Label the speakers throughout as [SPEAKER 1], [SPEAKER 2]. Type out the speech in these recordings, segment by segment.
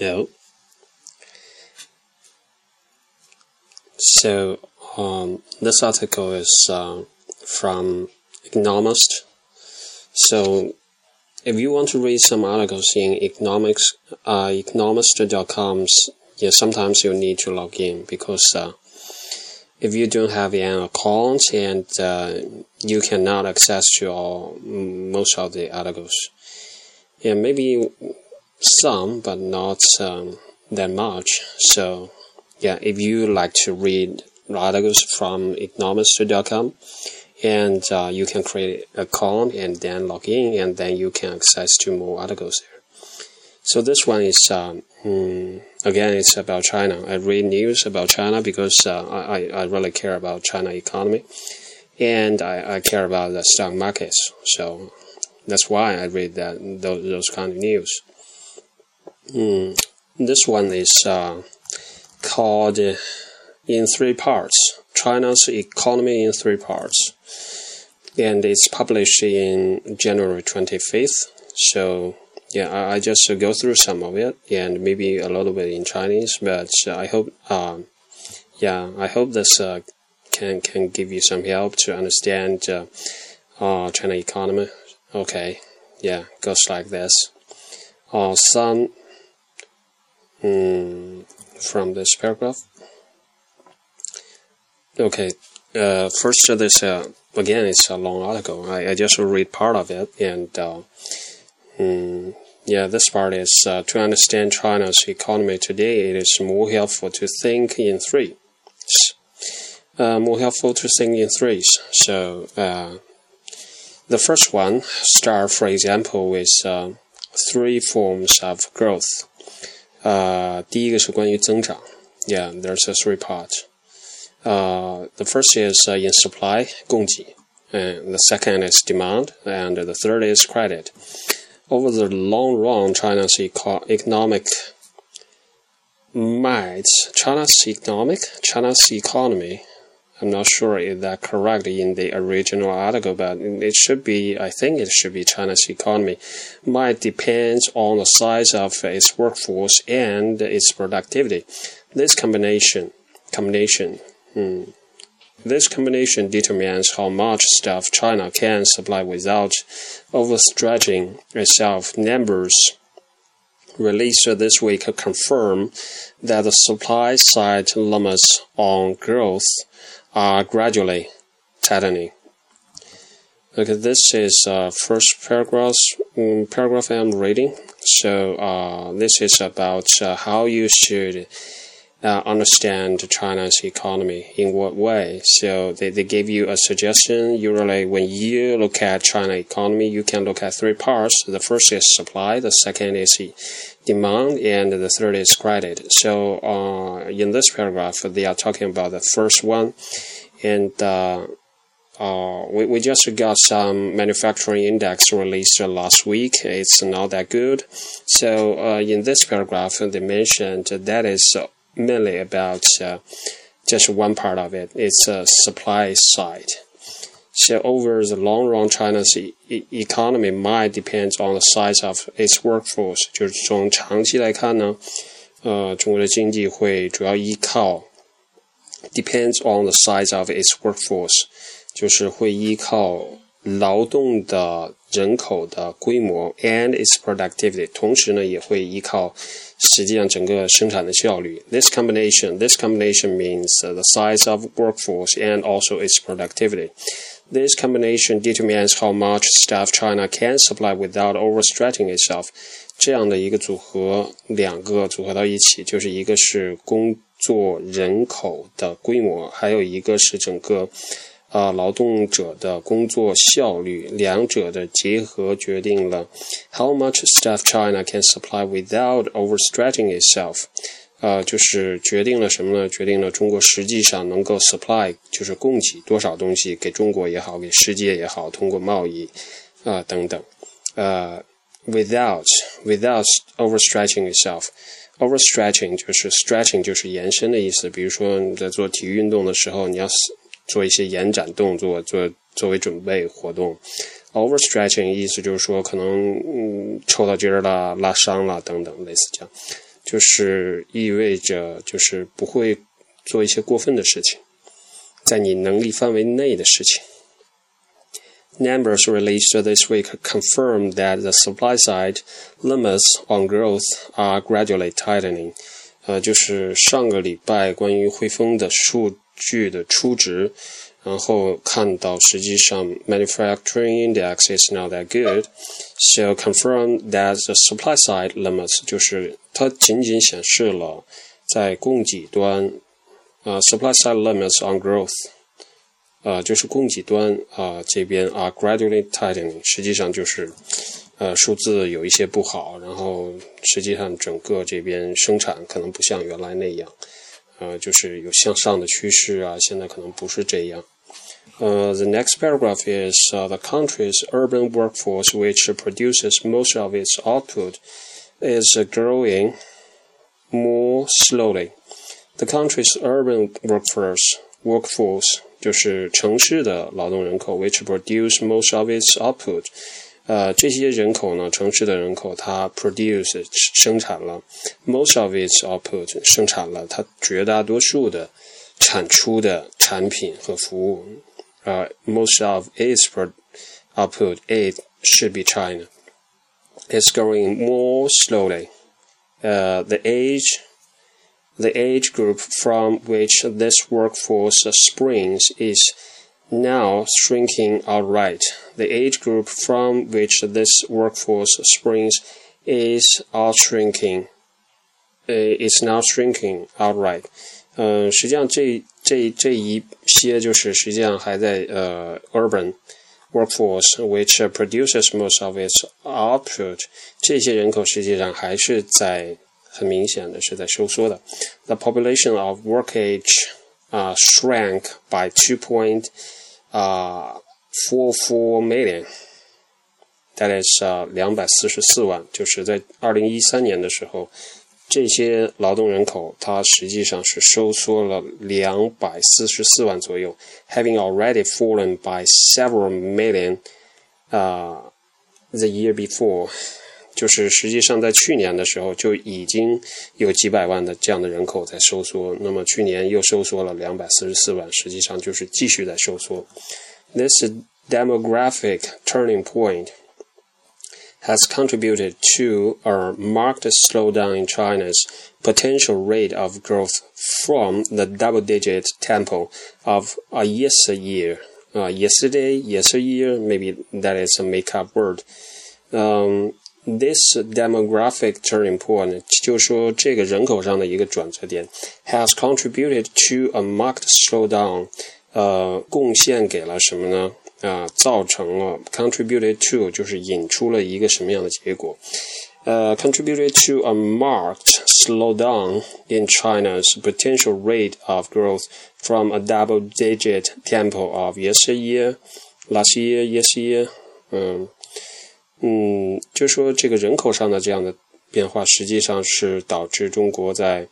[SPEAKER 1] No. So um, this article is uh, from Economist. So if you want to read some articles in economics, uh, economist.com's, yeah, sometimes you need to log in because uh, if you don't have an account and uh, you cannot access to all most of the articles. Yeah, maybe some, but not um, that much. So, yeah, if you like to read articles from economist.com, and uh, you can create an account and then log in, and then you can access to more articles there. So this one is um, mm, again it's about China. I read news about China because uh, I I really care about China economy, and I, I care about the stock markets. So that's why I read that those, those kind of news. Mm, this one is uh, called uh, in three parts China's economy in three parts. And it's published in January 25th. So, yeah, I, I just go through some of it and maybe a little bit in Chinese, but I hope, um, yeah, I hope this uh, can, can give you some help to understand uh, uh, China economy. Okay, yeah, goes like this. Uh, some mm, from this paragraph. Okay, uh, first this uh, again it's a long article. I, I just read part of it, and uh, mm, yeah, this part is uh, to understand China's economy today. It is more helpful to think in threes. Uh, more helpful to think in threes. So uh, the first one start, for example, with three forms of growth. 呃，第一个是关于增长。Yeah, there's a three parts. Uh, the first is uh, in supply, 供给, and the second is demand, and the third is credit. Over the long run, China's eco economic might China's economic China's economy I'm not sure if that correct in the original article, but it should be, I think it should be China's economy might depend on the size of its workforce and its productivity. This combination, combination, hmm, this combination determines how much stuff China can supply without overstretching itself. Numbers released this week confirm that the supply side limits on growth are gradually tightening. Okay, this is uh, first paragraph um, paragraph I'm reading. So uh, this is about uh, how you should uh, understand China's economy in what way. So they, they give you a suggestion. Usually, when you look at China economy, you can look at three parts. The first is supply. The second is demand, and the third is credit. So uh, in this paragraph, they are talking about the first one, and uh, uh, we, we just got some manufacturing index released last week. It's not that good. So uh, in this paragraph, they mentioned that is mainly about uh, just one part of it. It's a supply side. So over the long run, China's e economy might depend on the size of its workforce。就是从长期来看呢，呃，中国的经济会主要依靠 depends on the size of its workforce，就是会依靠劳动的人口的规模 and its productivity，同时呢也会依靠实际上整个生产的效率。This combination, this combination means the size of workforce and also its productivity. This combination determines how much stuff China can supply without overstretching itself。这样的一个组合，两个组合到一起，就是一个是工作人口的规模，还有一个是整个啊劳动者的工作效率。两者的结合决定了 how much stuff China can supply without overstretching itself。 呃，就是决定了什么呢？决定了中国实际上能够 supply，就是供给多少东西给中国也好，给世界也好，通过贸易啊等等。呃，without without overstretching itself，overstretching 就是 stretching 就是延伸的意思。比如说你在做体育运动的时候，你要做一些延展动作，做作为准备活动。overstretching 意思就是说可能嗯抽到筋儿了、拉伤了等等，类似这样。就是意味着就是不会做一些过分的事情，在你能力范围内的事情。Numbers released this week confirm that the supply side limits on growth are gradually tightening. 呃，就是上个礼拜关于汇丰的数据的初值，然后看到实际上 manufacturing index is not that good, so confirm that the supply side limits 就是它仅仅显示了在供给端，呃，supply side limits on growth。呃，就是供给端啊、这边啊 gradually tightening，实际上就是呃数字有一些不好，然后实际上整个这边生产可能不像原来那样，呃，就是有向上的趋势啊，现在可能不是这样。Uh, the next paragraph is uh, the country's urban workforce, which produces most of its output, is uh, growing more slowly. The country's urban workforce workforce 就是城市的劳动人口，which produce most of its output。呃，这些人口呢，城市的人口，它 produce 生产了 most of its output，生产了它绝大多数的产出的产品和服务。 呃，most of its output it should be China. It's growing more slowly. Uh, the age the age group from which this workforce springs is now shrinking outright. The age group from which this workforce springs is out shrinking. It's now shrinking outright. 呃，实际上这这这一些就是实际上还在呃 urban workforce which produces most of its output，这些人口实际上还是在很明显的是在收缩的。The population of work age 啊、shrank by two point 啊 four four million。大概是啊两百四十四万，就是在二零一三年的时候，这些劳动人口它实际上是收缩了两百四十四万左右，having already fallen by several million 啊、uh, the year before。就是实际上在去年的时候就已经有几百万的这样的人口在收缩，那么去年又收缩了两百四十四万，实际上就是继续在收缩。This demographic turning point has contributed to a marked slowdown in China's potential rate of growth from the double-digit tempo of a yesteryear. Uh, yesterday, yesteryear, maybe that is a make-up word. Um, this demographic turning point，就是说这个人口上的一个转折点，has contributed to a marked slowdown，呃，贡献给了什么呢？ 啊、造成了 contributed to 就是引出了一个什么样的结果？呃，contributed to a marked slowdown in China's potential rate of growth from a double-digit tempo of yesteryear, last year, yesteryear，嗯。嗯，就说这个人口上的这样的变化，实际上是导致中国在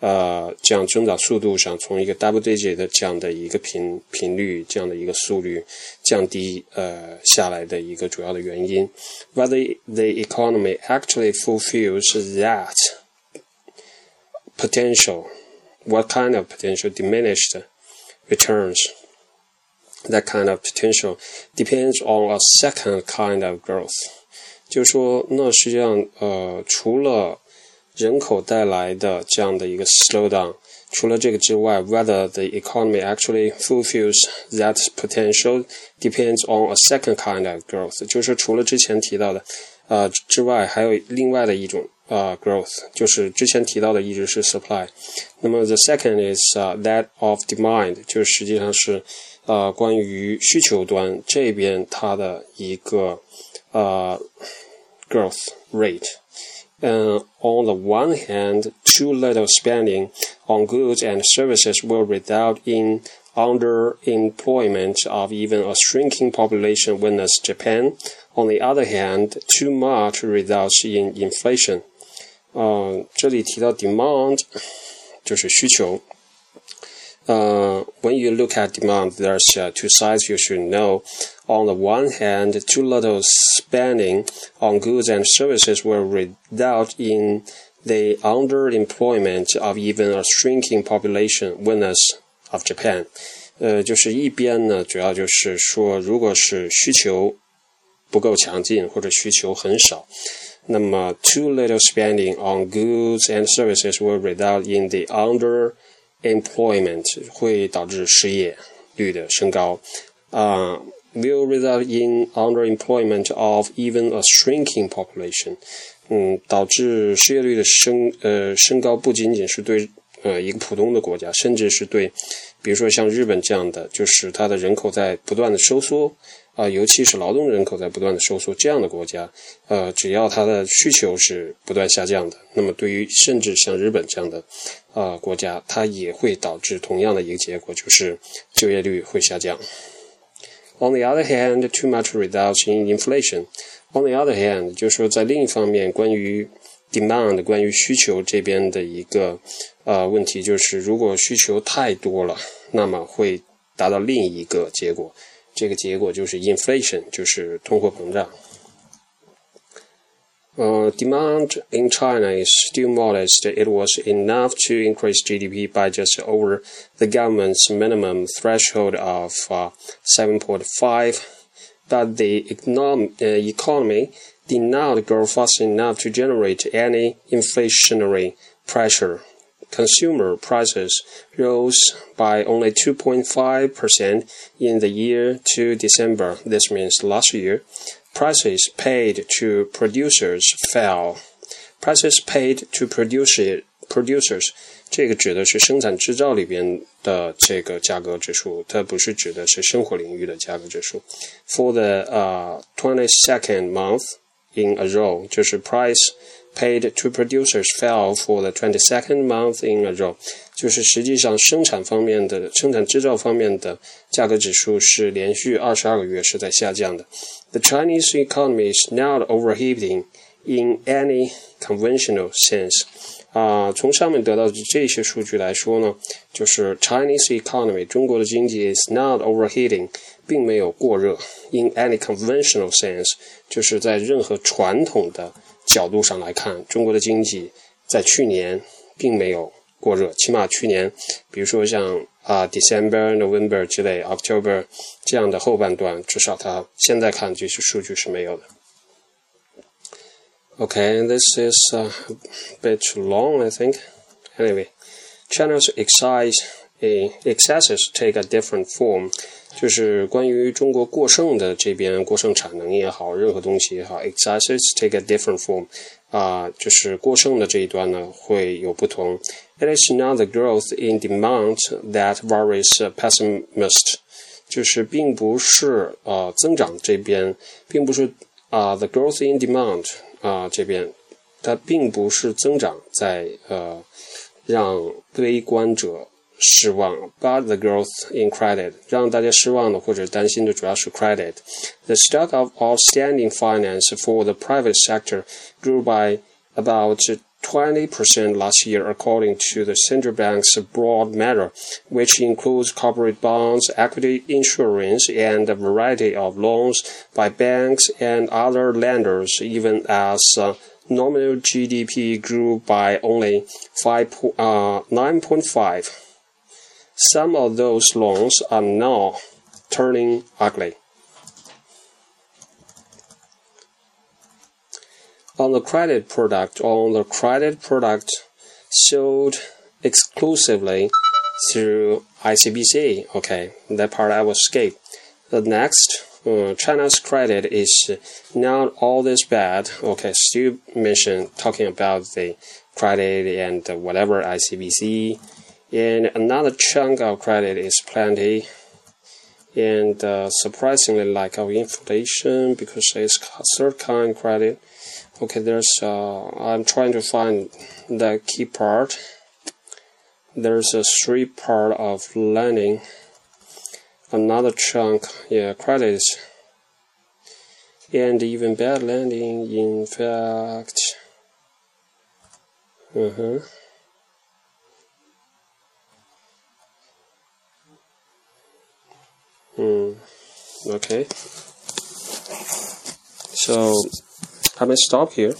[SPEAKER 1] 呃这样增长速度上，从一个 double digit 的这样的一个频频率，这样的一个速率降低呃下来的一个主要的原因。Whether the economy actually fulfills that potential, what kind of potential diminished returns? that kind of potential depends on a second kind of growth。 就是说，那实际上，呃，除了人口带来的这样的一个 slowdown，除了这个之外，whether the economy actually fulfills that potential depends on a second kind of growth。就是除了之前提到的，呃之外，还有另外的一种呃 growth，就是之前提到的一直是 supply。那么 the second is、that of demand，就是实际上是。呃，关于需求端这边它的一个 growth rate。Um, on the one hand, too little spending on goods and services will result in underemployment of even a shrinking population witness Japan. On the other hand, too much results in inflation. 呃，这里提到 demand 就是需求。 uh, when you look at demand, there's uh, two sides you should know. On the one hand, too little spending on goods and services will result in the underemployment of even a shrinking population, witness of Japan. 呃，就是一边呢，主要就是说，如果是需求不够强劲或者需求很少，那么 too little spending on goods and services will result in the under employment 会导致失业率的升高，啊、uh,，will result in underemployment of even a shrinking population。嗯，导致失业率的升呃升高，不仅仅是对 呃一个普通的国家，甚至是对，比如说像日本这样的，就是它的人口在不断的收缩。啊，尤其是劳动人口在不断的收缩，这样的国家，呃，只要它的需求是不断下降的，那么对于甚至像日本这样的啊国家，它也会导致同样的一个结果，就是就业率会下降。On the other hand, too much results in inflation. On the other hand，就是说在另一方面，关于 demand，关于需求这边的一个呃问题，就是如果需求太多了，那么会达到另一个结果。这个结果就是 inflation，就是通货膨胀。Uh, demand in China is still modest. It was enough to increase GDP by just over the government's minimum threshold of uh, 7.5, but the econom uh, economy did not grow fast enough to generate any inflationary pressure consumer prices rose by only 2.5% in the year to December. This means last year. Prices paid to producers fell. Prices paid to producer, producers 这个指的是生产制造里边的这个价格指数，它不是指的是生活领域的价格指数。For the uh, 22nd month in a row，就是 price paid to producers fell for the 22nd month in a row，就是实际上生产方面的生产制造方面的价格指数是连续二十二个月是在下降的。The Chinese economy is not overheating in any conventional sense。啊，从上面得到的这些数据来说呢，就是 Chinese economy 中国的经济 is not overheating， 并没有过热。In any conventional sense，就是在任何传统的角度上来看，中国的经济在去年并没有过热，起码去年，比如说像啊 December、November 之类，October 这样的后半段，至少它现在看这些数据是没有的。Okay, this is a bit too long, I think. Anyway, China's excise excesses take a different form. 就是关于中国过剩的这边过剩产能也好，任何东西也好，excesses take a different form，啊，就是过剩的这一端呢会有不同。It is not the growth in demand that worries pessimist，就是并不是呃增长这边，并不是啊 the growth in demand 啊这边，它并不是增长在呃让悲观者。失望，but the growth in credit 让大家失望的或者担心的主要是 credit。The stock of outstanding finance for the private sector grew by about 20% last year, according to the central bank's broad measure, which includes corporate bonds, equity insurance, and a variety of loans by banks and other lenders, even as uh, nominal GDP grew by only 5, uh, 9.5 some of those loans are now turning ugly. On the credit product, on the credit product sold exclusively through ICBC. Okay, that part I will skip. The next, uh, China's credit is not all this bad. Okay, still mention talking about the credit and whatever ICBC and another chunk of credit is plenty. And uh, surprisingly like our inflation because it's third kind of credit. Okay there's uh, i'm trying to find the key part. There's a three part of lending. Another chunk yeah credits. And even bad lending in fact uh-huh Hmm. Okay. So I'm gonna stop here.